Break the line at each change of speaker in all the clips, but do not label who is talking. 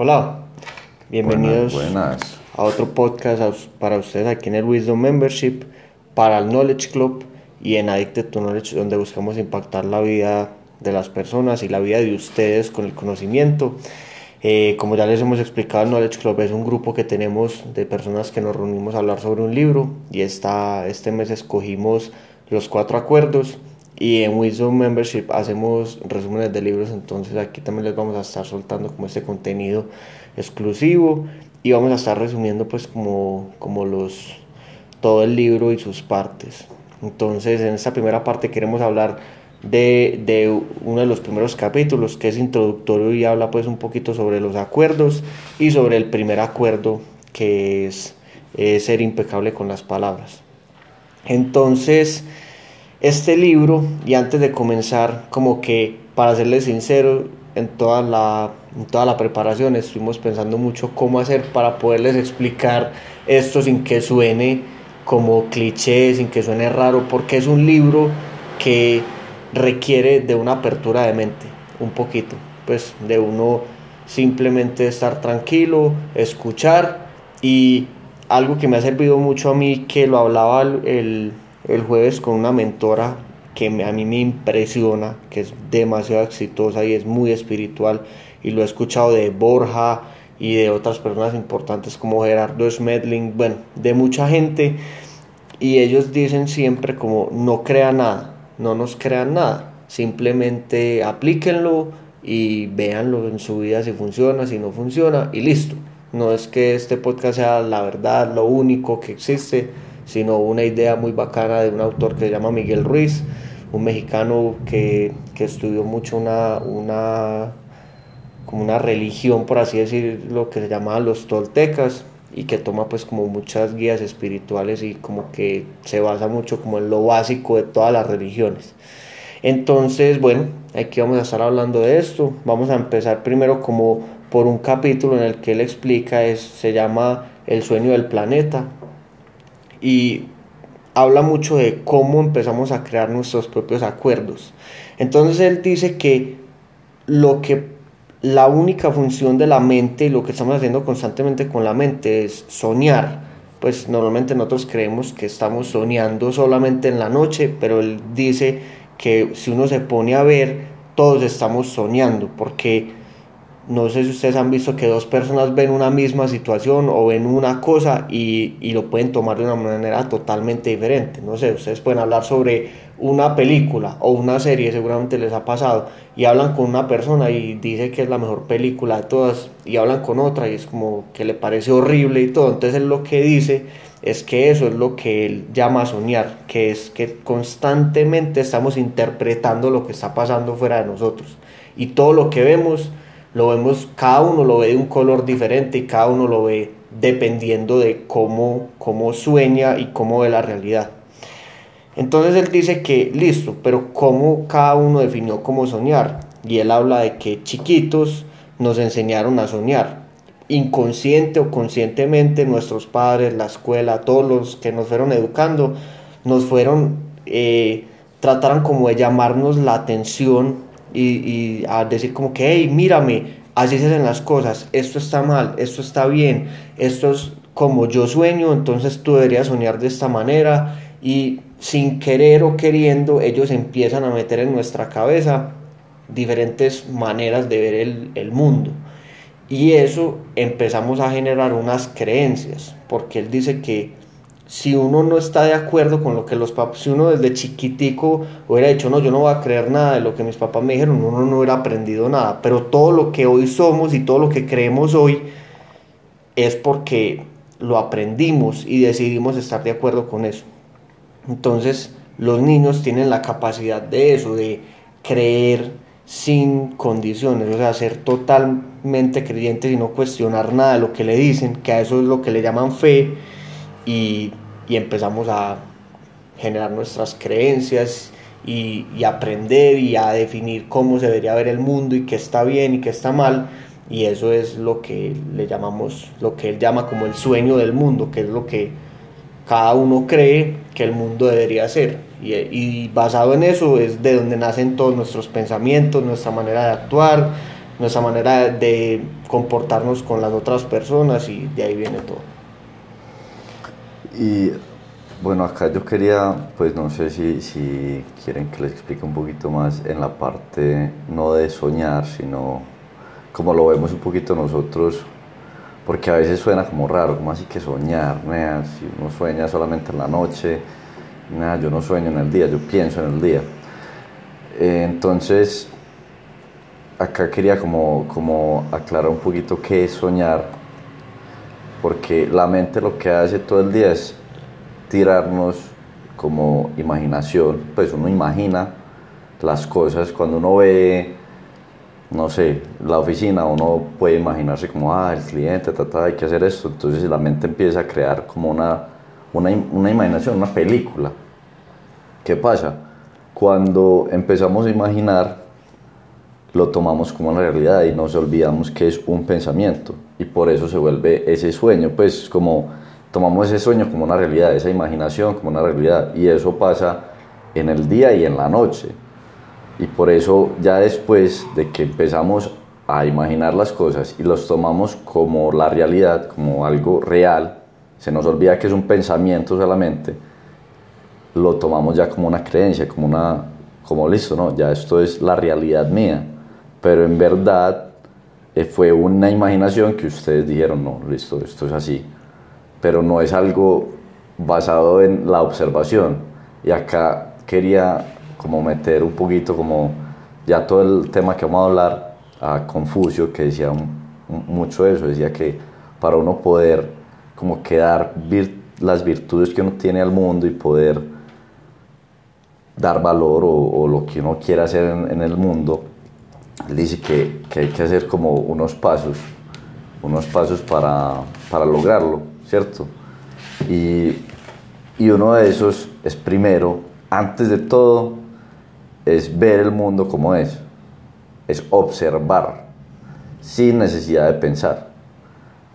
Hola, bienvenidos
Buenas, buenas.
a otro podcast para ustedes aquí en el Wisdom Membership, para el Knowledge Club y en Addicted to Knowledge, donde buscamos impactar la vida de las personas y la vida de ustedes con el conocimiento. Eh, como ya les hemos explicado, el Knowledge Club es un grupo que tenemos de personas que nos reunimos a hablar sobre un libro y esta, este mes escogimos los cuatro acuerdos y en Wisdom Membership hacemos resúmenes de libros, entonces aquí también les vamos a estar soltando como este contenido exclusivo y vamos a estar resumiendo pues como, como los, todo el libro y sus partes. Entonces en esta primera parte queremos hablar de, de uno de los primeros capítulos que es introductorio y habla pues un poquito sobre los acuerdos y sobre el primer acuerdo que es eh, ser impecable con las palabras. Entonces, este libro, y antes de comenzar, como que para serles sincero, en toda la, en toda la preparación estuvimos pensando mucho cómo hacer para poderles explicar esto sin que suene como cliché, sin que suene raro, porque es un libro que requiere de una apertura de mente, un poquito, pues de uno simplemente estar tranquilo, escuchar y algo que me ha servido mucho a mí, que lo hablaba el, el, jueves con una mentora que a mí me impresiona, que es demasiado exitosa y es muy espiritual, y lo he escuchado de Borja y de otras personas importantes como Gerardo Schmedling, bueno, de mucha gente, y ellos dicen siempre como no crean nada, no nos crean nada, simplemente aplíquenlo y véanlo en su vida si funciona, si no funciona, y listo. No es que este podcast sea la verdad, lo único que existe, sino una idea muy bacana de un autor que se llama Miguel Ruiz, un mexicano que, que estudió mucho una, una, como una religión, por así decirlo, que se llamaba los toltecas y que toma pues como muchas guías espirituales y como que se basa mucho como en lo básico de todas las religiones. Entonces, bueno, aquí vamos a estar hablando de esto. Vamos a empezar primero como por un capítulo en el que él explica, es, se llama El sueño del planeta y habla mucho de cómo empezamos a crear nuestros propios acuerdos. Entonces él dice que lo que la única función de la mente y lo que estamos haciendo constantemente con la mente es soñar. Pues normalmente nosotros creemos que estamos soñando solamente en la noche, pero él dice que si uno se pone a ver, todos estamos soñando, porque no sé si ustedes han visto que dos personas ven una misma situación o ven una cosa y, y, lo pueden tomar de una manera totalmente diferente. No sé, ustedes pueden hablar sobre una película o una serie, seguramente les ha pasado, y hablan con una persona y dice que es la mejor película de todas, y hablan con otra y es como que le parece horrible y todo. Entonces él lo que dice es que eso es lo que él llama soñar, que es que constantemente estamos interpretando lo que está pasando fuera de nosotros. Y todo lo que vemos lo vemos, cada uno lo ve de un color diferente y cada uno lo ve dependiendo de cómo, cómo sueña y cómo ve la realidad. Entonces él dice que listo, pero cómo cada uno definió cómo soñar. Y él habla de que chiquitos nos enseñaron a soñar. Inconsciente o conscientemente nuestros padres, la escuela, todos los que nos fueron educando, nos fueron, eh, trataron como de llamarnos la atención y, y, a decir como que, hey, mírame, así se hacen las cosas, esto está mal, esto está bien, esto es como yo sueño, entonces tú deberías soñar de esta manera y sin querer o queriendo ellos empiezan a meter en nuestra cabeza diferentes maneras de ver el, el mundo. Y eso empezamos a generar unas creencias, porque él dice que si uno no está de acuerdo con lo que los papás, si uno desde chiquitico hubiera dicho, no, yo no voy a creer nada de lo que mis papás me dijeron, uno no hubiera aprendido nada. Pero todo lo que hoy somos y todo lo que creemos hoy es porque lo aprendimos y decidimos estar de acuerdo con eso. Entonces, los niños tienen la capacidad de eso, de creer sin condiciones, o sea, ser totalmente creyentes y no cuestionar nada de lo que le dicen, que a eso es lo que le llaman fe y, empezamos a generar nuestras creencias y, aprender y a definir cómo se debería ver el mundo y qué está bien y qué está mal. Y eso es lo que le llamamos, lo que él llama como el sueño del mundo, que es lo que cada uno cree que el mundo debería ser. Y basado en eso es de donde nacen todos nuestros pensamientos, nuestra manera de actuar, nuestra manera de comportarnos con las otras personas y de ahí viene todo.
Y bueno, acá yo quería, pues no sé si, si quieren que les explique un poquito más en la parte no de soñar, sino como lo vemos un poquito nosotros, porque a veces suena como raro, como así que soñar, si uno sueña solamente en la noche, nada, yo no sueño en el día, yo pienso en el día. Eh, entonces, acá quería como, como aclarar un poquito qué es soñar, porque la mente lo que hace todo el día es tirarnos como imaginación, pues uno imagina las cosas cuando uno ve, no sé, la oficina, uno puede imaginarse como, ah, el cliente, ta, hay que hacer esto, entonces la mente empieza a crear como una, una, una imaginación, una película. ¿Qué pasa? Cuando empezamos a imaginar, lo tomamos como una realidad y nos olvidamos que es un pensamiento y por eso se vuelve ese sueño, pues como tomamos ese sueño como una realidad, esa imaginación como una realidad y eso pasa en el día y en la noche. Y por eso ya después de que empezamos a imaginar las cosas y los tomamos como la realidad, como algo real, se nos olvida que es un pensamiento solamente, lo tomamos ya como una creencia, como una, como listo, no, ya esto es la realidad mía. Pero en verdad eh, fue una imaginación que ustedes dijeron, no, listo, esto es así, pero no es algo basado en la observación. Y acá quería como meter un poquito como ya todo el tema que vamos a hablar a Confucio, que decía mucho eso, decía que para uno poder como quedar las virtudes que uno tiene al mundo y poder dar valor o, lo que uno quiera hacer en el mundo, él dice que, que, hay que hacer como unos pasos, unos pasos para, para lograrlo, ¿cierto? Y, y, uno de esos es primero, antes de todo, es ver el mundo como es, es observar, sin necesidad de pensar.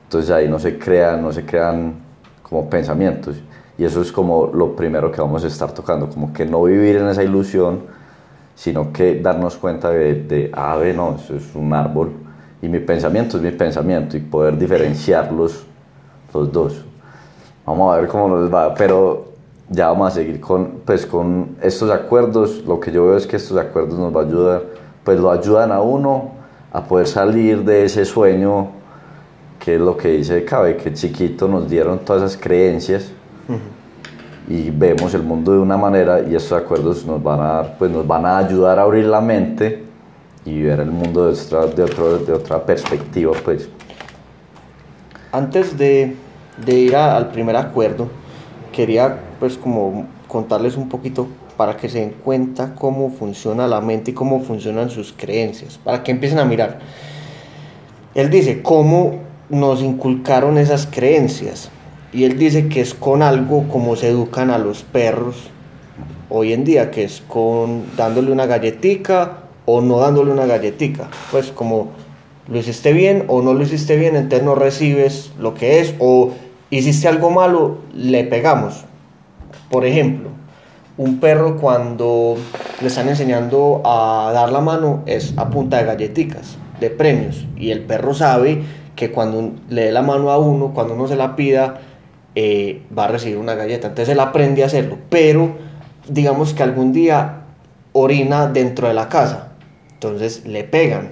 Entonces ahí no se crean, no se crean como pensamientos. Y eso es como lo primero que vamos a estar tocando, como que no vivir en esa ilusión sino que darnos cuenta de, de ah, no, eso es un árbol y mi pensamiento es mi pensamiento y poder diferenciarlos los dos. Vamos a ver cómo nos va, pero ya vamos a seguir con, pues, con estos acuerdos. Lo que yo veo es que estos acuerdos nos va a ayudar, pues lo ayudan a uno a poder salir de ese sueño que es lo que dice Cabe, que chiquito nos dieron todas esas creencias y vemos el mundo de una manera y estos acuerdos nos van a, pues nos van a ayudar a abrir la mente y ver el mundo de otra, de otro, de otra perspectiva. Pues.
Antes de, de ir al primer acuerdo, quería pues como contarles un poquito para que se den cuenta cómo funciona la mente y cómo funcionan sus creencias, para que empiecen a mirar. Él dice, ¿cómo nos inculcaron esas creencias? Y él dice que es con algo como se educan a los perros hoy en día, que es con dándole una galletica o no dándole una galletica. Pues como lo hiciste bien o no lo hiciste bien, entonces no recibes lo que es, o hiciste algo malo, le pegamos. Por ejemplo, un perro cuando le están enseñando a dar la mano es a punta de galletitas, de premios, y el perro sabe que cuando le dé la mano a uno, cuando uno se la pida, eh, va a recibir una galleta. Entonces él aprende a hacerlo, pero digamos que algún día orina dentro de la casa, entonces le pegan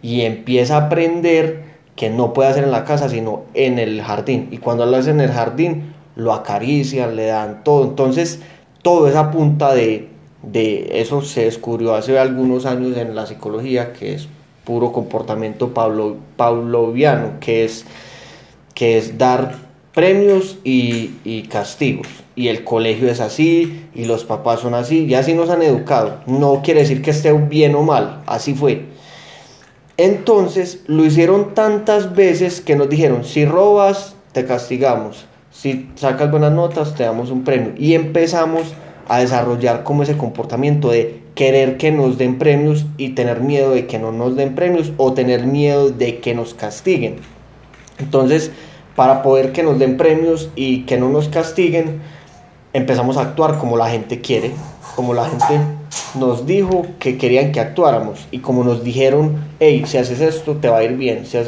y empieza a aprender que no puede hacer en la casa, sino en el jardín. Y cuando lo hace en el jardín, lo acarician, le dan todo. Entonces, todo esa punta de, de eso se descubrió hace algunos años en la psicología, que es puro comportamiento pavloviano, que es, que es dar premios y, castigos. Y el colegio es así, y los papás son así, y así nos han educado. No quiere decir que esté bien o mal, así fue. Entonces lo hicieron tantas veces que nos dijeron, si robas, te castigamos, si sacas buenas notas, te damos un premio. Y empezamos a desarrollar como ese comportamiento de querer que nos den premios y tener miedo de que no nos den premios o tener miedo de que nos castiguen. Entonces, para poder que nos den premios y que no nos castiguen, empezamos a actuar como la gente quiere, como la gente nos dijo que querían que actuáramos. Y como nos dijeron, hey, si haces esto te va a ir bien, si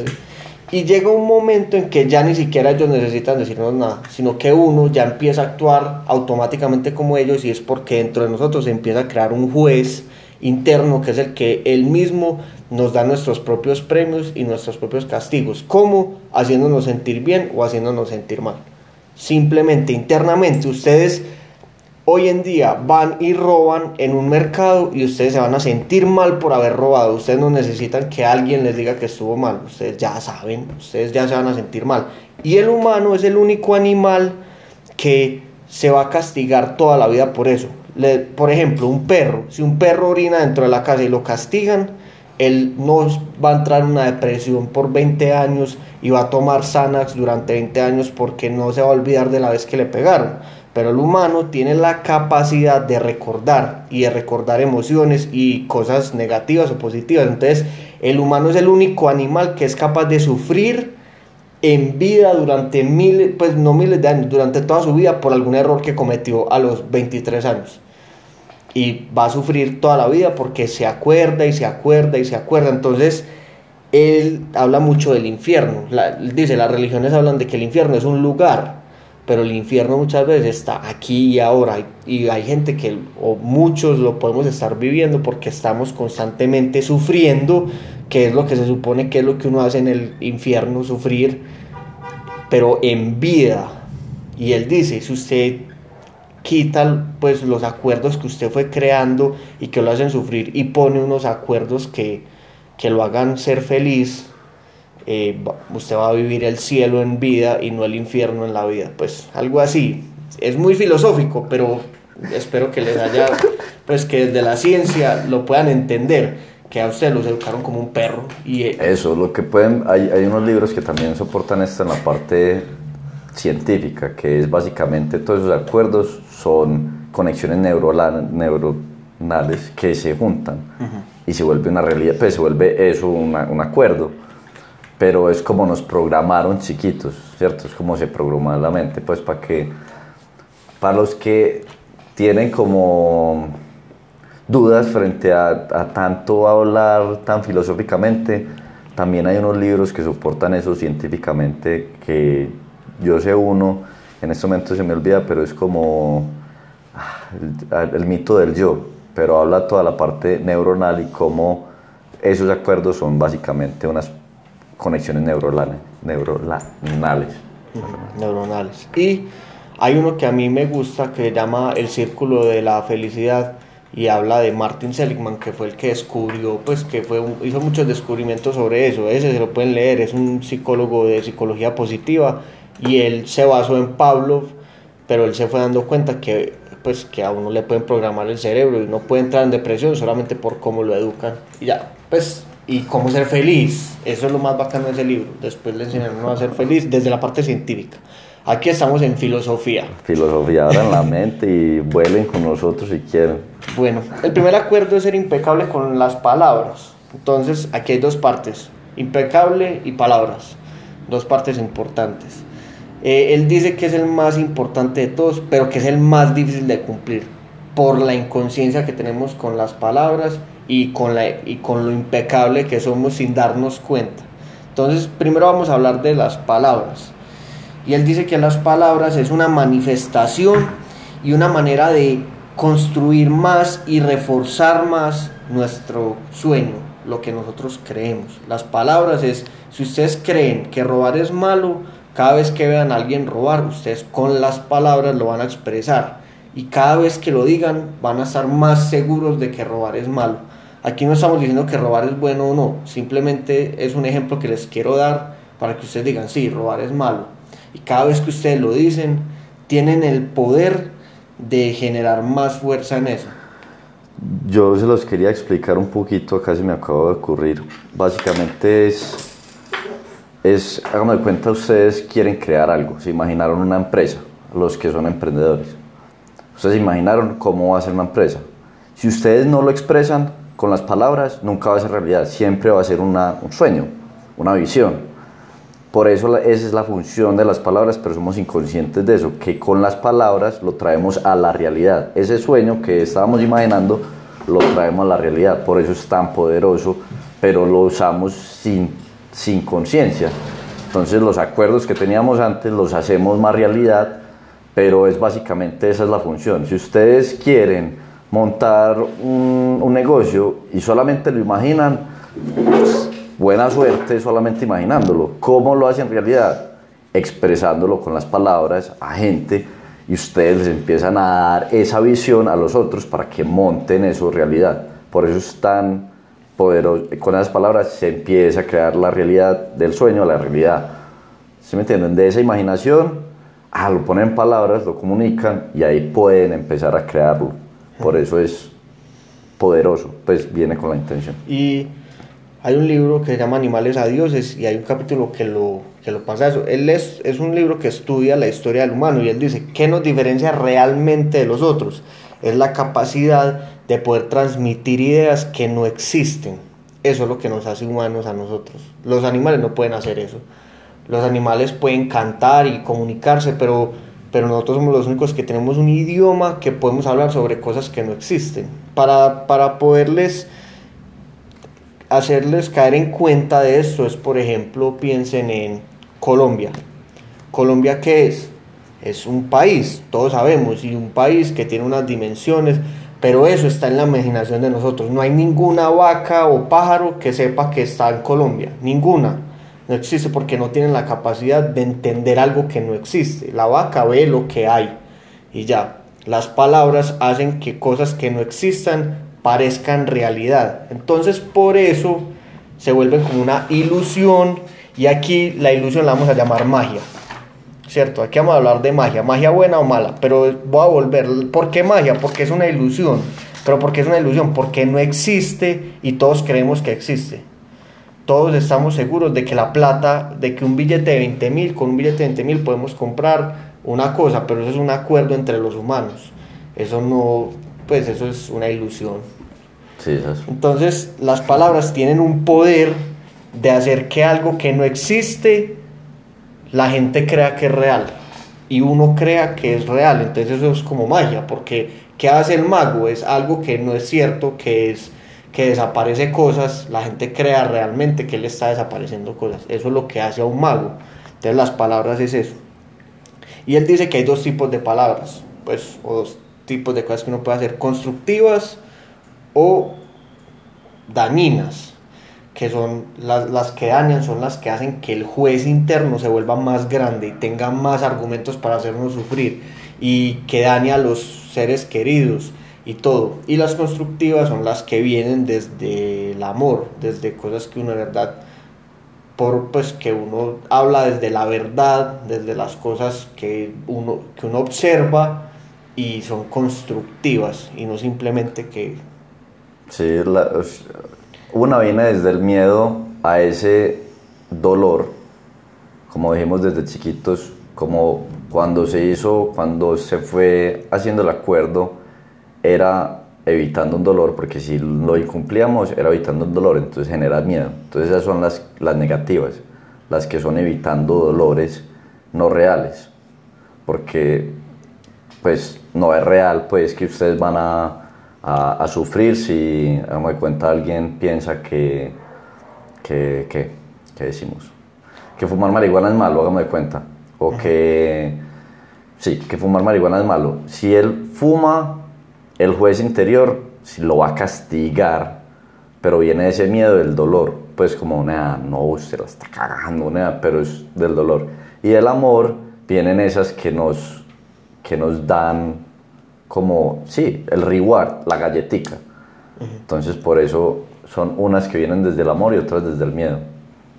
Y llega un momento en que ya ni siquiera ellos necesitan decirnos nada, sino que uno ya empieza a actuar automáticamente como ellos y es porque dentro de nosotros se empieza a crear un juez interno que es el que él mismo nos da nuestros propios premios y nuestros propios castigos, como haciéndonos sentir bien o haciéndonos sentir mal. Simplemente internamente ustedes hoy en día van y roban en un mercado y ustedes se van a sentir mal por haber robado. Ustedes no necesitan que alguien les diga que estuvo mal. Ustedes ya saben, ustedes ya se van a sentir mal. Y el humano es el único animal que se va a castigar toda la vida por eso. por ejemplo, un perro. Si un perro orina dentro de la casa y lo castigan, él no va a entrar en una depresión por 20 años y va a tomar Xanax durante 20 años porque no se va a olvidar de la vez que le pegaron pero el humano tiene la capacidad de recordar y de recordar emociones y cosas negativas o positivas. Entonces, el humano es el único animal que es capaz de sufrir en vida durante miles, pues no miles de años, durante toda su vida por algún error que cometió a los 23 años. Y va a sufrir toda la vida porque se acuerda y se acuerda y se acuerda. Entonces, él habla mucho del infierno. dice, las religiones hablan de que el infierno es un lugar pero el infierno muchas veces está aquí y ahora y hay gente que o muchos lo podemos estar viviendo porque estamos constantemente sufriendo que es lo que se supone que es lo que uno hace en el infierno sufrir pero en vida y él dice si usted quita pues los acuerdos que usted fue creando y que lo hacen sufrir y pone unos acuerdos que, que lo hagan ser feliz eh, usted va a vivir el cielo en vida y no el infierno en la vida. Pues algo así. Es muy filosófico, pero espero que les haya, pues que desde la ciencia lo puedan entender. Que a usted los educaron como un perro. Y,
eh, Eso, lo que pueden, hay, hay unos libros que también soportan esto en la parte científica, que es básicamente todos esos acuerdos son conexiones neuronales que se juntan y se vuelve una realidad, pues se vuelve eso un acuerdo pero es como nos programaron chiquitos, ¿cierto? Es como se programa la mente, pues para que, para los que tienen como dudas frente a, a, tanto hablar tan filosóficamente, también hay unos libros que soportan eso científicamente, que yo sé uno, en este momento se me olvida, pero es como ah, el, mito del yo, pero habla toda la parte neuronal y cómo esos acuerdos son básicamente unas conexiones neuronales. neuronales.
neuronales. Y hay uno que a mí me gusta que se llama El Círculo de la Felicidad y habla de Martin Seligman, que fue el que descubrió, pues que fue hizo muchos descubrimientos sobre eso. Ese se lo pueden leer, es un psicólogo de psicología positiva y él se basó en Pavlov, pero él se fue dando cuenta que pues que a uno le pueden programar el cerebro y no puede entrar en depresión solamente por cómo lo educan. Y ya, pues y cómo ser feliz. Eso es lo más bacano de ese libro. Después le enseñaron a ser feliz desde la parte científica. Aquí estamos en filosofía.
Filosofía, en la mente y vuelen con nosotros si quieren.
Bueno, el primer acuerdo es ser impecable con las palabras. Entonces, aquí hay dos partes, impecable y palabras. Dos partes importantes. Eh, él dice que es el más importante de todos, pero que es el más difícil de cumplir por la inconsciencia que tenemos con las palabras y con, la, y con lo impecable que somos sin darnos cuenta. Entonces, primero vamos a hablar de las palabras. Y él dice que las palabras es una manifestación y una manera de construir más y reforzar más nuestro sueño, lo que nosotros creemos. Las palabras es, si ustedes creen que robar es malo, cada vez que vean a alguien robar, ustedes con las palabras lo van a expresar. Y cada vez que lo digan, van a estar más seguros de que robar es malo. Aquí no estamos diciendo que robar es bueno o no, simplemente es un ejemplo que les quiero dar para que ustedes digan, sí, robar es malo. Y cada vez que ustedes lo dicen, tienen el poder de generar más fuerza en eso.
Yo se los quería explicar un poquito, acá se me acaba de ocurrir. Básicamente es, es, háganme de cuenta, ustedes quieren crear algo, se imaginaron una empresa, los que son emprendedores. Ustedes imaginaron cómo va a ser una empresa. Si ustedes no lo expresan, con las palabras nunca va a ser realidad, siempre va a ser un sueño, una visión. Por eso esa es la función de las palabras, pero somos inconscientes de eso, que con las palabras lo traemos a la realidad. Ese sueño que estábamos imaginando lo traemos a la realidad, por eso es tan poderoso, pero lo usamos sin, sin conciencia. Entonces los acuerdos que teníamos antes los hacemos más realidad, pero es básicamente esa es la función. Si ustedes quieren montar un, negocio y solamente lo imaginan, pues, buena suerte solamente imaginándolo. ¿Cómo lo hacen en realidad? Expresándolo con las palabras a gente y ustedes les empiezan a dar esa visión a los otros para que monten eso realidad. Por eso es tan poderoso. Con esas palabras se empieza a crear la realidad del sueño, la realidad. ¿Se me entienden? De esa imaginación, ah, lo ponen en palabras, lo comunican y ahí pueden empezar a crearlo. Por eso es poderoso, pues viene con la intención.
Y hay un libro que se llama Animales a Dioses y hay un capítulo que lo, que lo pasa eso. Él es, es un libro que estudia la historia del humano y él dice, ¿qué nos diferencia realmente de los otros? Es la capacidad de poder transmitir ideas que no existen. Eso es lo que nos hace humanos a nosotros. Los animales no pueden hacer eso. Los animales pueden cantar y comunicarse, pero, pero nosotros somos los únicos que tenemos un idioma que podemos hablar sobre cosas que no existen. Para, para poderles hacerles caer en cuenta de esto es, por ejemplo, piensen en Colombia. ¿Colombia qué es? Es un país, todos sabemos, y un país que tiene unas dimensiones, pero eso está en la imaginación de nosotros. No hay ninguna vaca o pájaro que sepa que está en Colombia, ninguna. No existe porque no tienen la capacidad de entender algo que no existe. La vaca ve lo que hay y ya. Las palabras hacen que cosas que no existan parezcan realidad. Entonces por eso se vuelve como una ilusión y aquí la ilusión la vamos a llamar magia. ¿Cierto? Aquí vamos a hablar de magia, magia buena o mala, pero voy a volver. ¿Por qué magia? Porque es una ilusión. Pero ¿por qué es una ilusión? Porque no existe y todos creemos que existe. Todos estamos seguros de que la plata, de que un billete de 20 mil, con un billete de 20 mil podemos comprar una cosa, pero eso es un acuerdo entre los humanos. Eso no, pues eso es una ilusión. Entonces, las palabras tienen un poder de hacer que algo que no existe, la gente crea que es real. Y uno crea que es real. Entonces eso es como magia, porque ¿qué hace el mago? Es algo que no es cierto, que es que desaparece cosas, la gente crea realmente que él está desapareciendo cosas. Eso es lo que hace a un mago. Entonces las palabras es eso. Y él dice que hay dos tipos de palabras, pues, o dos tipos de cosas que uno puede hacer, constructivas o dañinas, que son las, las, que dañan, son las que hacen que el juez interno se vuelva más grande y tenga más argumentos para hacernos sufrir y que dañe a los seres queridos y todo. Y las constructivas son las que vienen desde el amor, desde cosas que uno de verdad, por pues que uno habla desde la verdad, desde las cosas que uno, que uno observa y son constructivas y no simplemente que
Sí, la, una viene desde el miedo a ese dolor, como dijimos desde chiquitos, como cuando se hizo, cuando se fue haciendo el acuerdo, era evitando un dolor, porque si lo incumplíamos era evitando un dolor, entonces genera miedo. Entonces esas son las, las negativas, las que son evitando dolores no reales, porque pues no es real pues que ustedes van a a, sufrir si, hagamos de cuenta, alguien piensa que, que, que, decimos, que fumar marihuana es malo, hagamos de cuenta, o que, sí, que fumar marihuana es malo. Si él fuma, el juez interior si lo va a castigar, pero viene ese miedo del dolor, pues como, nada, no, usted la está cagando, nada, pero es del dolor. Y el amor vienen esas que nos, que nos dan como, sí, el reward, la galletica. Entonces por eso son unas que vienen desde el amor y otras desde el miedo.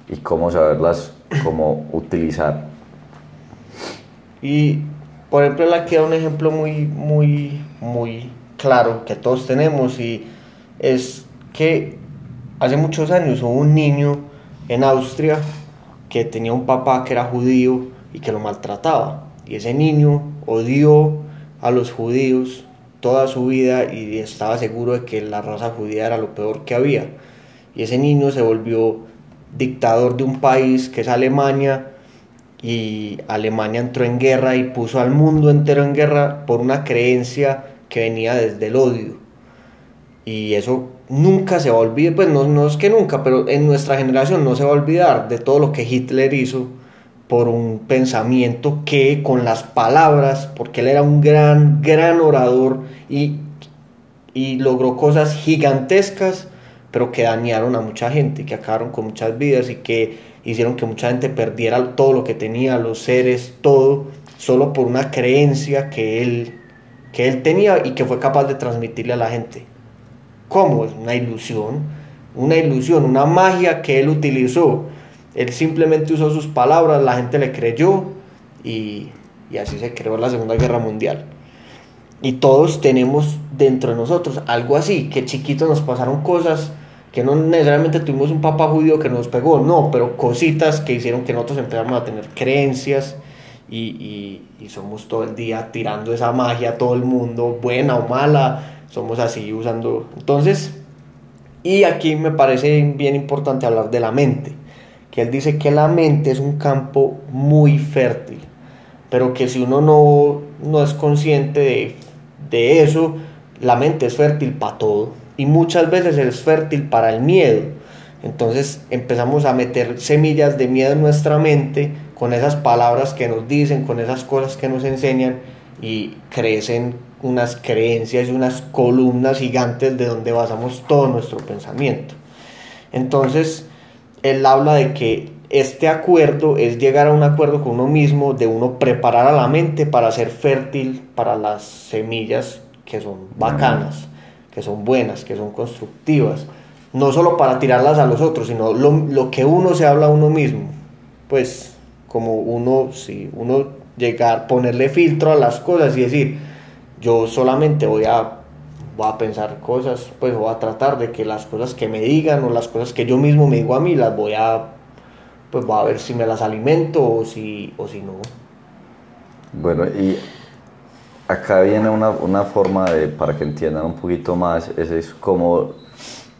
Y cómo saberlas, cómo utilizar.
Y por ejemplo, la queda un ejemplo muy, muy, muy claro que todos tenemos y es que hace muchos años hubo un niño en Austria que tenía un papá que era judío y que lo maltrataba. Y ese niño odió a los judíos toda su vida y estaba seguro de que la raza judía era lo peor que había. Y ese niño se volvió dictador de un país que es Alemania y Alemania entró en guerra y puso al mundo entero en guerra por una creencia que venía desde el odio. Y eso nunca se va a olvidar, pues no, no es que nunca, pero en nuestra generación no se va a olvidar de todo lo que Hitler hizo por un pensamiento que con las palabras, porque él era un gran, gran orador y, y logró cosas gigantescas, pero que dañaron a mucha gente, que acabaron con muchas vidas y que hicieron que mucha gente perdiera todo lo que tenía, los seres, todo, solo por una creencia que él, que él tenía y que fue capaz de transmitirle a la gente. ¿Cómo? Una ilusión, una ilusión, una magia que él utilizó él simplemente usó sus palabras, la gente le creyó y, así se creó la Segunda Guerra Mundial. Y todos tenemos dentro de nosotros algo así, que chiquitos nos pasaron cosas que no necesariamente tuvimos un papá judío que nos pegó, no, pero cositas que hicieron que nosotros empezáramos a tener creencias y, y, somos todo el día tirando esa magia a todo el mundo, buena o mala, somos así usando. Entonces, y aquí me parece bien importante hablar de la mente que él dice que la mente es un campo muy fértil, pero que si uno no, no es consciente de, de eso, la mente es fértil para todo y muchas veces es fértil para el miedo. Entonces empezamos a meter semillas de miedo en nuestra mente con esas palabras que nos dicen, con esas cosas que nos enseñan y crecen unas creencias y unas columnas gigantes de donde basamos todo nuestro pensamiento. Entonces, él habla de que este acuerdo es llegar a un acuerdo con uno mismo, de uno preparar a la mente para ser fértil para las semillas que son bacanas, que son buenas, que son constructivas. No solo para tirarlas a los otros, sino lo, que uno se habla a uno mismo. Pues como uno, si uno llegar, ponerle filtro a las cosas y decir, yo solamente voy a voy a pensar cosas, pues voy a tratar de que las cosas que me digan o las cosas que yo mismo me digo a mí las voy a, pues voy a ver si me las alimento o si, o si no.
Bueno, y acá viene una, una forma de, para que entiendan un poquito más, es como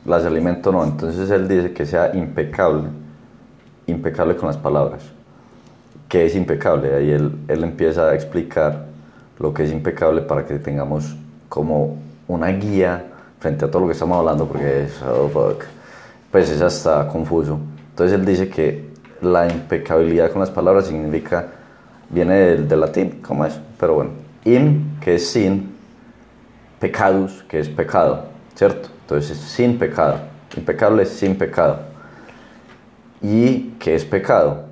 las alimento no, entonces él dice que sea impecable, impecable con las palabras. ¿Qué es impecable? Ahí él, él empieza a explicar lo que es impecable para que tengamos como una guía frente a todo lo que estamos hablando, porque es, oh, fuck, pues es hasta confuso. Entonces él dice que la impecabilidad con las palabras significa, viene del, latín, ¿cómo es? Pero bueno, im, que es sin, pecadus, que es pecado, ¿cierto? Entonces es sin pecado, impecable es sin pecado. Y que es pecado.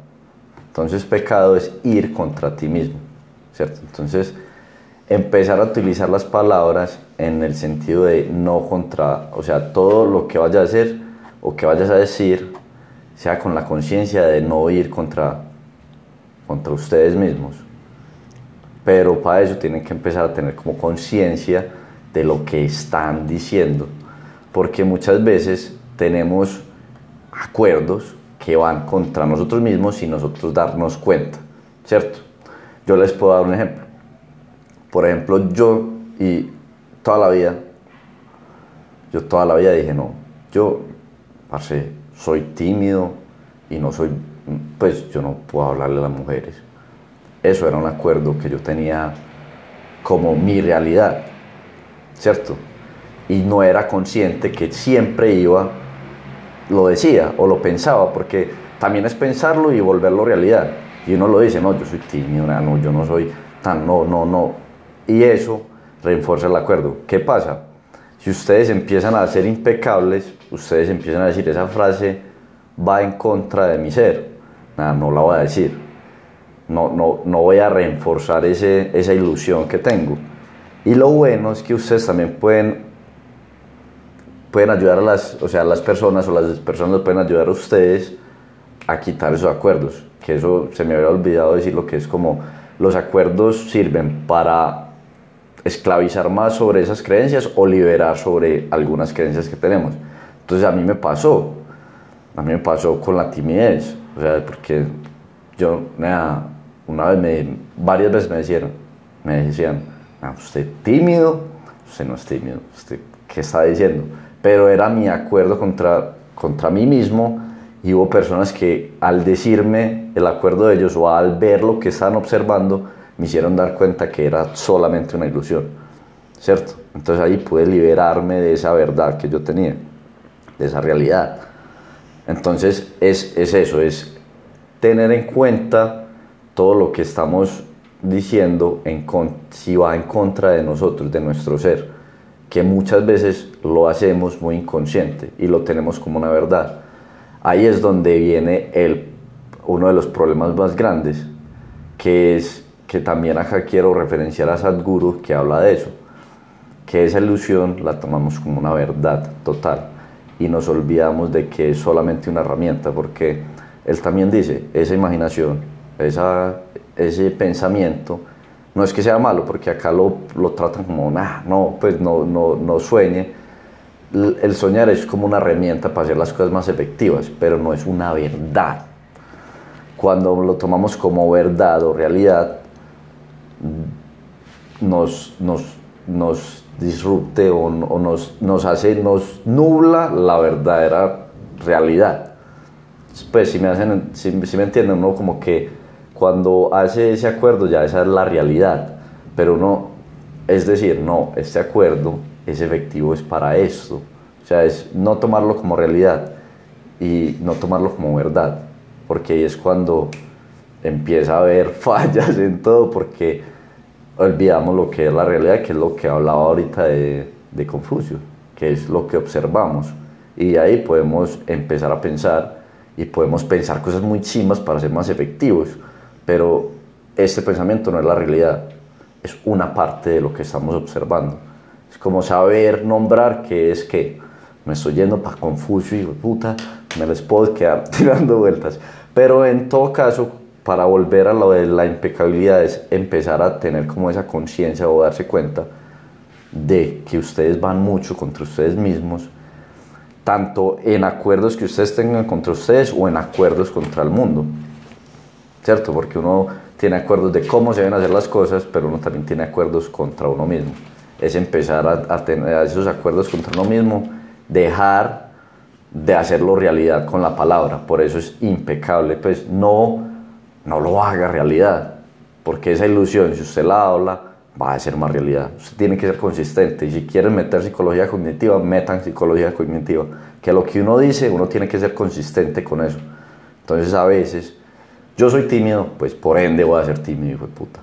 Entonces pecado es ir contra ti mismo, ¿cierto? Entonces empezar a utilizar las palabras en el sentido de no contra, o sea, todo lo que vayas a hacer o que vayas a decir, sea con la conciencia de no ir contra, contra ustedes mismos. Pero para eso tienen que empezar a tener como conciencia de lo que están diciendo, porque muchas veces tenemos acuerdos que van contra nosotros mismos sin nosotros darnos cuenta, ¿cierto? Yo les puedo dar un ejemplo. Por ejemplo, yo y toda la vida, yo toda la vida dije, no, yo, parce, soy tímido y no soy, pues yo no puedo hablarle a las mujeres. Eso era un acuerdo que yo tenía como mi realidad, ¿cierto? Y no era consciente que siempre iba, lo decía o lo pensaba, porque también es pensarlo y volverlo realidad. Y uno lo dice, no, yo soy tímido, no, yo no soy tan, no, no, no. Y eso refuerza el acuerdo. ¿Qué pasa? Si ustedes empiezan a ser impecables, ustedes empiezan a decir esa frase va en contra de mi ser. Nada, no la voy a decir. No, no, no voy a reforzar ese, esa ilusión que tengo. Y lo bueno es que ustedes también pueden, pueden ayudar a las, o sea, las personas o las personas pueden ayudar a ustedes a quitar esos acuerdos. Que eso se me había olvidado decir lo que es como los acuerdos sirven para esclavizar más sobre esas creencias o liberar sobre algunas creencias que tenemos. Entonces a mí me pasó, a mí me pasó con la timidez, o sea, porque yo, una vez me, varias veces me decían, me decían, usted tímido, usted no es tímido, usted, ¿qué está diciendo? Pero era mi acuerdo contra, contra mí mismo y hubo personas que al decirme el acuerdo de ellos o al ver lo que estaban observando, me hicieron dar cuenta que era solamente una ilusión, ¿cierto? Entonces ahí pude liberarme de esa verdad que yo tenía, de esa realidad. Entonces es, es eso, es tener en cuenta todo lo que estamos diciendo en si va en contra de nosotros, de nuestro ser, que muchas veces lo hacemos muy inconsciente y lo tenemos como una verdad. Ahí es donde viene el, uno de los problemas más grandes, que es que también acá quiero referenciar a Sadhguru que habla de eso, que esa ilusión la tomamos como una verdad total y nos olvidamos de que es solamente una herramienta, porque él también dice, esa imaginación, esa, ese pensamiento, no es que sea malo, porque acá lo, lo tratan como, nah, no, pues no, no, no sueñe. El soñar es como una herramienta para hacer las cosas más efectivas, pero no es una verdad. Cuando lo tomamos como verdad o realidad, nos, nos, nos disrupte o, nos, nos hace, nos nubla la verdadera realidad. Pues si me, hacen, si, me entienden, uno como que cuando hace ese acuerdo ya esa es la realidad, pero uno, es decir, no, este acuerdo es efectivo, es para esto. O sea, es no tomarlo como realidad y no tomarlo como verdad, porque ahí es cuando empieza a haber fallas en todo, porque olvidamos lo que es la realidad, que es lo que hablaba ahorita de, de Confucio, que es lo que observamos. Y ahí podemos empezar a pensar y podemos pensar cosas muy chimas para ser más efectivos, pero este pensamiento no es la realidad, es una parte de lo que estamos observando. Es como saber nombrar qué es qué. Me estoy yendo para Confucio y puta, me les puedo quedar tirando vueltas. Pero en todo caso, para volver a lo de la impecabilidad es empezar a tener como esa conciencia o darse cuenta de que ustedes van mucho contra ustedes mismos, tanto en acuerdos que ustedes tengan contra ustedes o en acuerdos contra el mundo, ¿cierto? Porque uno tiene acuerdos de cómo se deben hacer las cosas, pero uno también tiene acuerdos contra uno mismo. Es empezar a, tener esos acuerdos contra uno mismo, dejar de hacerlo realidad con la palabra, por eso es impecable, pues no no lo haga realidad, porque esa ilusión, si usted la habla, va a ser más realidad. Usted tiene que ser consistente y si quieren meter psicología cognitiva, metan psicología cognitiva, que lo que uno dice, uno tiene que ser consistente con eso. Entonces a veces, yo soy tímido, pues por ende voy a ser tímido, hijo de puta.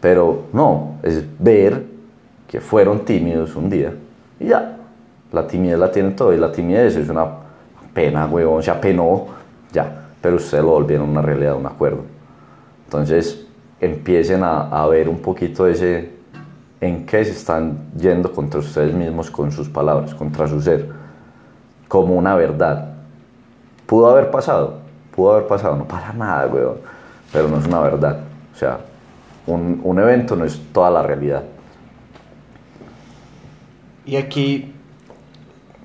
Pero no, es ver que fueron tímidos un día y ya. La timidez la tienen todo y la timidez es una pena, huevón, se apenó, ya pero ustedes lo volvieron una realidad, un acuerdo. Entonces empiecen a, ver un poquito ese en qué se están yendo contra ustedes mismos con sus palabras, contra su ser, como una verdad. Pudo haber pasado, pudo haber pasado, no pasa nada, weón, pero no es una verdad. O sea, un, un evento no es toda la realidad.
Y aquí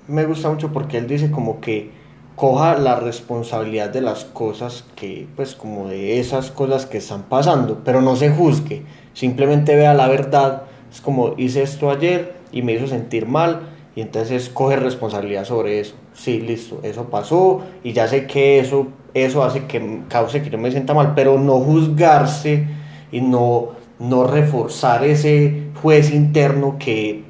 me gusta mucho porque él dice como que coja la responsabilidad de las cosas que, pues como de esas cosas que están pasando, pero no se juzgue, simplemente vea la verdad, es como hice esto ayer y me hizo sentir mal y entonces coge responsabilidad sobre eso, sí, listo, eso pasó y ya sé que eso, eso hace que cause que yo me sienta mal, pero no juzgarse y no, no reforzar ese juez interno que,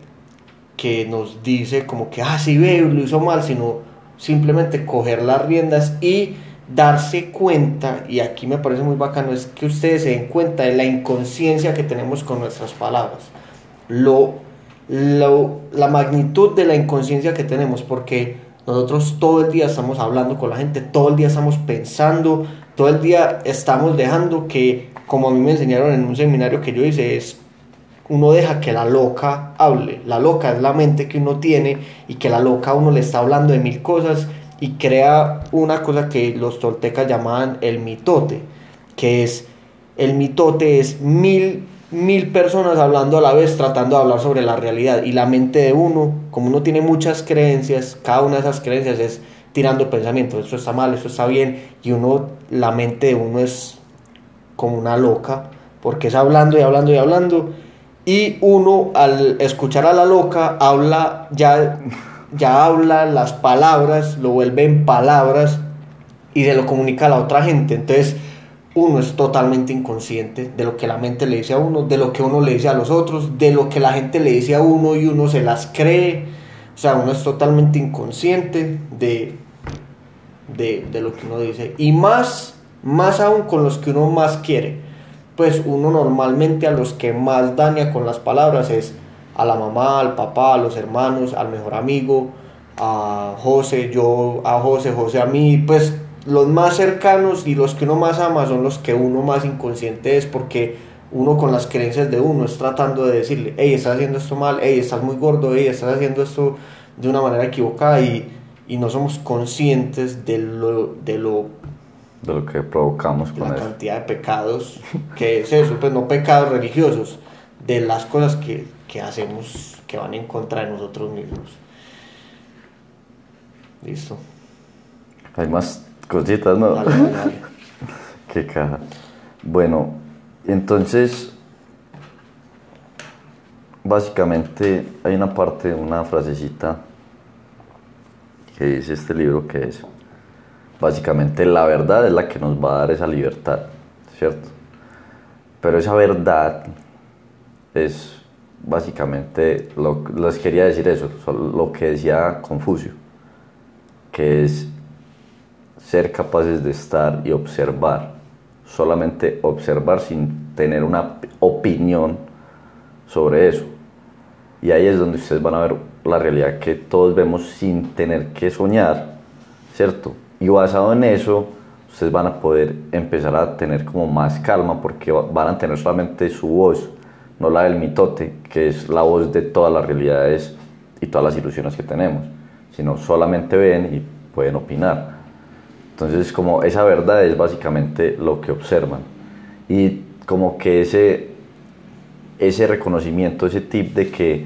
que nos dice como que, ah, sí, ve, lo hizo mal, sino simplemente coger las riendas y darse cuenta, y aquí me parece muy bacano, es que ustedes se den cuenta de la inconsciencia que tenemos con nuestras palabras, lo, lo, la magnitud de la inconsciencia que tenemos, porque nosotros todo el día estamos hablando con la gente, todo el día estamos pensando, todo el día estamos dejando que, como a mí me enseñaron en un seminario que yo hice, es uno deja que la loca hable. La loca es la mente que uno tiene y que la loca uno le está hablando de mil cosas y crea una cosa que los toltecas llamaban el mitote, que es el mitote es mil mil personas hablando a la vez tratando de hablar sobre la realidad y la mente de uno, como uno tiene muchas creencias, cada una de esas creencias es tirando pensamientos, esto está mal, esto está bien y uno la mente de uno es como una loca porque es hablando y hablando y hablando y uno al escuchar a la loca habla, ya, ya habla las palabras, lo vuelve en palabras y se lo comunica a la otra gente. Entonces uno es totalmente inconsciente de lo que la mente le dice a uno, de lo que uno le dice a los otros, de lo que la gente le dice a uno y uno se las cree. O sea, uno es totalmente inconsciente de, de, de lo que uno dice. Y más más aún con los que uno más quiere. Pues uno normalmente a los que más daña con las palabras es a la mamá, al papá, a los hermanos, al mejor amigo, a José, yo a José, José a mí, pues los más cercanos y los que uno más ama son los que uno más inconsciente es porque uno con las creencias de uno es tratando de decirle, hey, estás haciendo esto mal, hey, estás muy gordo, hey, estás haciendo esto de una manera equivocada y, y no somos conscientes de lo, de lo
de lo que provocamos
con la cantidad de pecados que es eso, pues no pecados religiosos, de las cosas que, que hacemos que van en contra de nosotros mismos. Listo.
Hay más cositas, ¿no? Qué caja. Bueno, entonces, básicamente hay una parte, una frasecita que dice este libro que es, básicamente la verdad es la que nos va a dar esa libertad, ¿cierto? Pero esa verdad es básicamente, lo, les quería decir eso, lo que decía Confucio, que es ser capaces de estar y observar, solamente observar sin tener una opinión sobre eso. Y ahí es donde ustedes van a ver la realidad que todos vemos sin tener que soñar, ¿cierto? Y basado en eso, ustedes van a poder empezar a tener como más calma porque van a tener solamente su voz no la del mitote, que es la voz de todas las realidades y todas las ilusiones que tenemos, sino solamente ven y pueden opinar. Entonces, como esa verdad es básicamente lo que observan. Y como que ese, ese reconocimiento, ese tip de que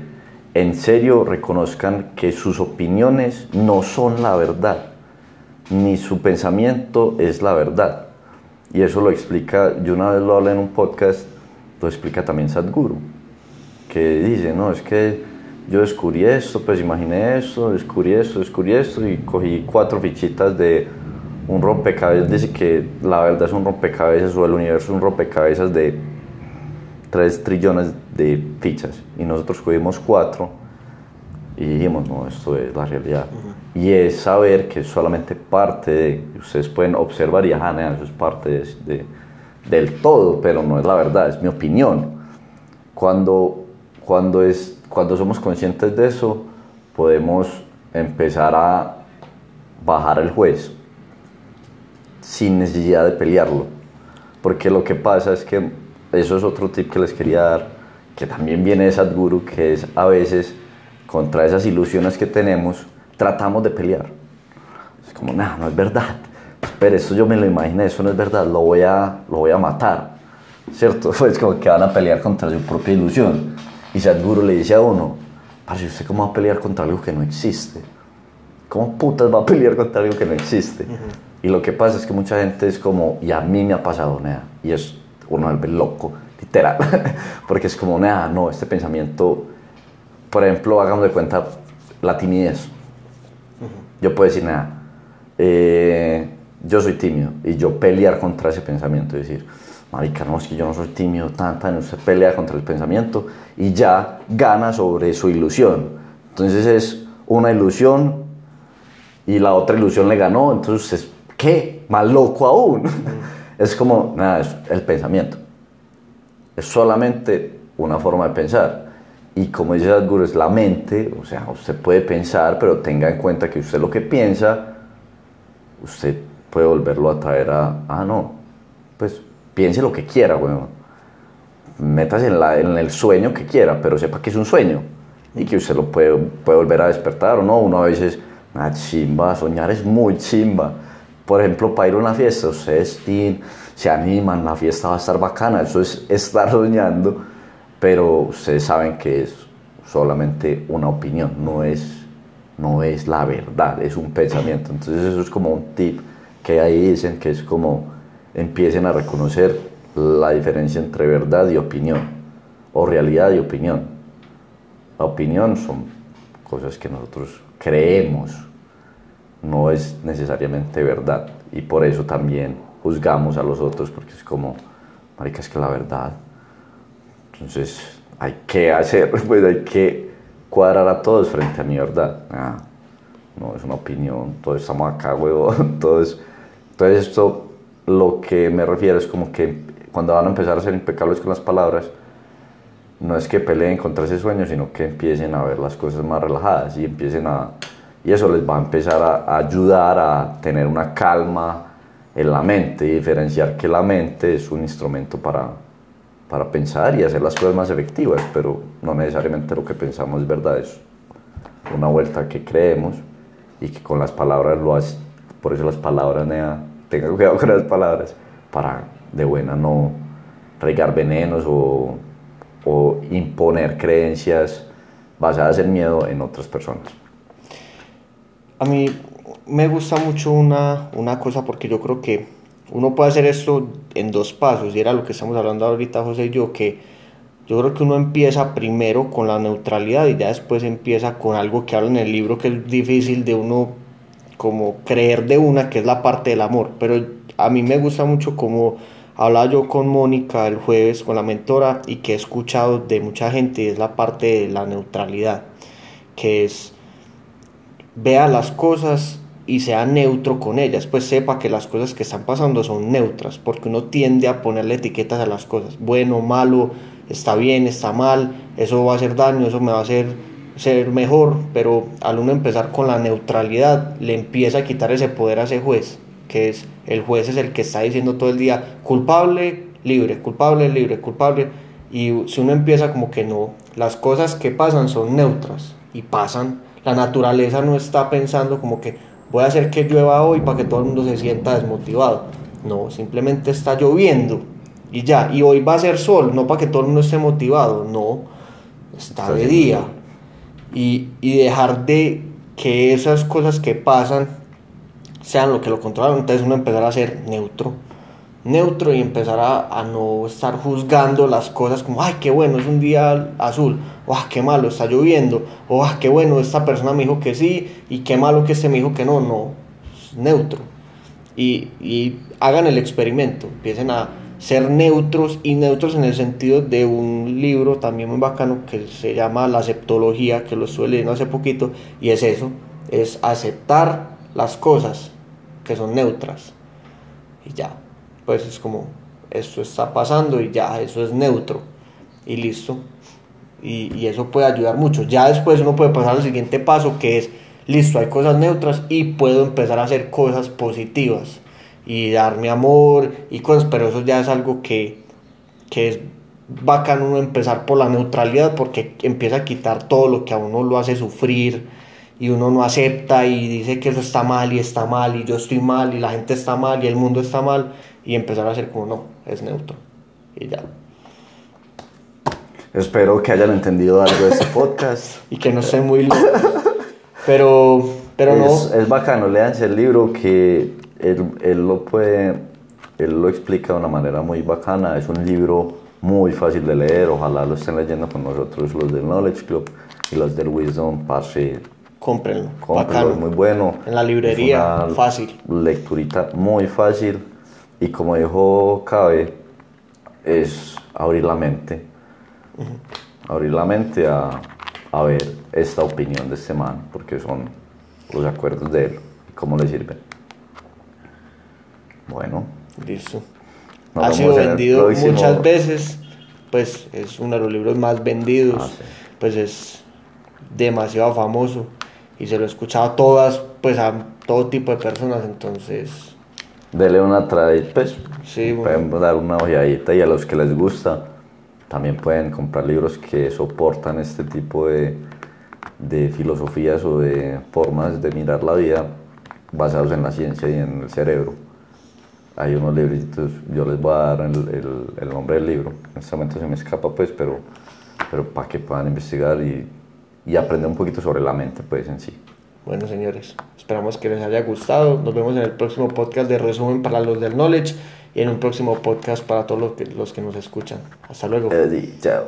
en serio reconozcan que sus opiniones no son la verdad, ni su pensamiento es la verdad. Y eso lo explica, yo una vez lo hablé en un podcast lo explica también Sadhguru, que dice, no, es que yo descubrí esto, pues imaginé esto, descubrí esto, descubrí esto y cogí cuatro fichitas de un rompecabezas, dice que la verdad es un rompecabezas o el universo es un rompecabezas de 3 trillones de fichas y nosotros cogimos cuatro y dijimos, no, esto es la realidad. Y es saber que solamente parte de, ustedes pueden observar y, ajá, eso es parte de del todo, pero no es la verdad, es mi opinión. Cuando, cuando, es, cuando somos conscientes de eso, podemos empezar a bajar el juez sin necesidad de pelearlo. Porque lo que pasa es que eso es otro tip que les quería dar, que también viene de Sadhguru, que es a veces contra esas ilusiones que tenemos, tratamos de pelear. Es como, nada, no es verdad pero eso yo me lo imaginé, eso no es verdad, lo voy a, lo voy a matar, ¿cierto? Pues como que van a pelear contra su propia ilusión. Y Sadhguru le dice a uno, si ¿usted cómo va a pelear contra algo que no existe? ¿Cómo putas va a pelear contra algo que no existe? Y lo que pasa es que mucha gente es como, y a mí me ha pasado, nada, y es uno vuelve loco, literal, porque es como, nada, no, este pensamiento, por ejemplo, hagamos de cuenta la timidez. Yo puedo decir, nada, eh, yo soy tímido y yo pelear contra ese pensamiento, decir, marica, no, es que yo no soy tímido, tan, tan, usted pelea contra el pensamiento y ya gana sobre su ilusión. Entonces es una ilusión y la otra ilusión le ganó, entonces, ¿qué? Más loco aún. es como, nada, es el pensamiento. Es solamente una forma de pensar. Y como dice Sadhguru, es la mente, o sea, usted puede pensar, pero tenga en cuenta que usted lo que piensa, usted puede volverlo a traer a, ah, no, pues piense lo que quiera, weón. Métase en, la, en el sueño que quiera, pero sepa que es un sueño y que usted lo puede, puede volver a despertar o no. Uno a veces, ah, chimba, soñar es muy chimba. Por ejemplo, para ir a una fiesta, ustedes se animan, la fiesta va a estar bacana, eso es estar soñando, pero ustedes saben que es solamente una opinión, no es, no es la verdad, es un pensamiento. Entonces eso es como un tip que ahí dicen que es como empiecen a reconocer la diferencia entre verdad y opinión, o realidad y opinión. La opinión son cosas que nosotros creemos, no es necesariamente verdad, y por eso también juzgamos a los otros, porque es como, marica, es que la verdad. Entonces, hay que hacer, pues hay que cuadrar a todos frente a mi verdad. Ah, no es una opinión, todos estamos acá, todos entonces esto lo que me refiero es como que cuando van a empezar a ser impecables con las palabras, no es que peleen contra ese sueño, sino que empiecen a ver las cosas más relajadas y empiecen a... Y eso les va a empezar a, ayudar a tener una calma en la mente y diferenciar que la mente es un instrumento para, para pensar y hacer las cosas más efectivas, pero no necesariamente lo que pensamos es verdad, es una vuelta que creemos y que con las palabras lo hace. Por eso las palabras, nea, tenga cuidado con las palabras, para de buena no regar venenos o o imponer creencias basadas en miedo en otras personas.
A mí me gusta mucho una, una cosa porque yo creo que uno puede hacer esto en dos pasos y era lo que estamos hablando ahorita José y yo, que yo creo que uno empieza primero con la neutralidad y ya después empieza con algo que habla en el libro que es difícil de uno como creer de una, que es la parte del amor, pero a mí me gusta mucho como Hablaba yo con Mónica el jueves, con la mentora, y que he escuchado de mucha gente, es la parte de la neutralidad, que es vea las cosas y sea neutro con ellas, pues sepa que las cosas que están pasando son neutras, porque uno tiende a ponerle etiquetas a las cosas, bueno, malo, está bien, está mal, eso va a hacer daño, eso me va a hacer ser mejor, pero al uno empezar con la neutralidad, le empieza a quitar ese poder a ese juez que es el juez es el que está diciendo todo el día culpable, libre, culpable, libre, culpable. Y si uno empieza como que no, las cosas que pasan son neutras y pasan. La naturaleza no está pensando como que voy a hacer que llueva hoy para que todo el mundo se sienta desmotivado. No, simplemente está lloviendo y ya. Y hoy va a ser sol, no para que todo el mundo esté motivado. No, está de día. Y, y dejar de que esas cosas que pasan sean lo que lo controlan, entonces uno empezará a ser neutro, neutro y empezará a no estar juzgando las cosas como, ay, qué bueno, es un día azul, o ah, qué malo, está lloviendo, o ah, qué bueno, esta persona me dijo que sí, y qué malo que este me dijo que no, no, neutro. Y, y hagan el experimento, empiecen a ser neutros y neutros en el sentido de un libro también muy bacano que se llama La Aceptología, que lo estuve leyendo hace poquito, y es eso, es aceptar las cosas que son neutras. Y ya, pues es como, esto está pasando y ya, eso es neutro. Y listo. Y, y, eso puede ayudar mucho. Ya después uno puede pasar al siguiente paso que es, listo, hay cosas neutras y puedo empezar a hacer cosas positivas. Y darme amor y cosas, pero eso ya es algo que, que es bacán uno empezar por la neutralidad porque empieza a quitar todo lo que a uno lo hace sufrir y uno no acepta y dice que eso está mal y está mal y yo estoy mal y la gente está mal y el mundo está mal y empezar a hacer como no, es neutro y ya.
Espero que hayan entendido algo de este podcast.
y que no esté muy. Pero, pero
no.
Es
bacano, leanse el libro que él, él, lo puede, él lo explica de una manera muy bacana. Es un libro muy fácil de leer. Ojalá lo estén leyendo con nosotros los del Knowledge Club y los del Wisdom Pase
cómprenlo.
Cómprenlo, muy bueno.
En la librería, fácil.
Lecturita muy fácil. Y como dijo Cabe, es abrir la mente. Abrir la mente a, a, ver esta opinión de este man, porque son los acuerdos de él cómo le sirven. Bueno.
Listo. ha sido vendido muchas veces, pues es uno de los libros más vendidos, ah, pues es demasiado famoso y se lo he escuchado a todas, pues a todo tipo de personas, entonces...
Dele una tradición, pues sí, pueden dar una ojeadita y a los que les gusta también pueden comprar libros que soportan este tipo de, de filosofías o de formas de mirar la vida basados en la ciencia y en el cerebro. Hay unos libritos, yo les voy a dar el, el, el nombre del libro, en este momento se me escapa pues, pero, pero para que puedan investigar y y aprender un poquito sobre la mente pues en sí.
Bueno, señores, esperamos que les haya gustado. Nos vemos en el próximo podcast de resumen para los del Knowledge y en un próximo podcast para todos los que, los que nos escuchan. Hasta luego.
chao.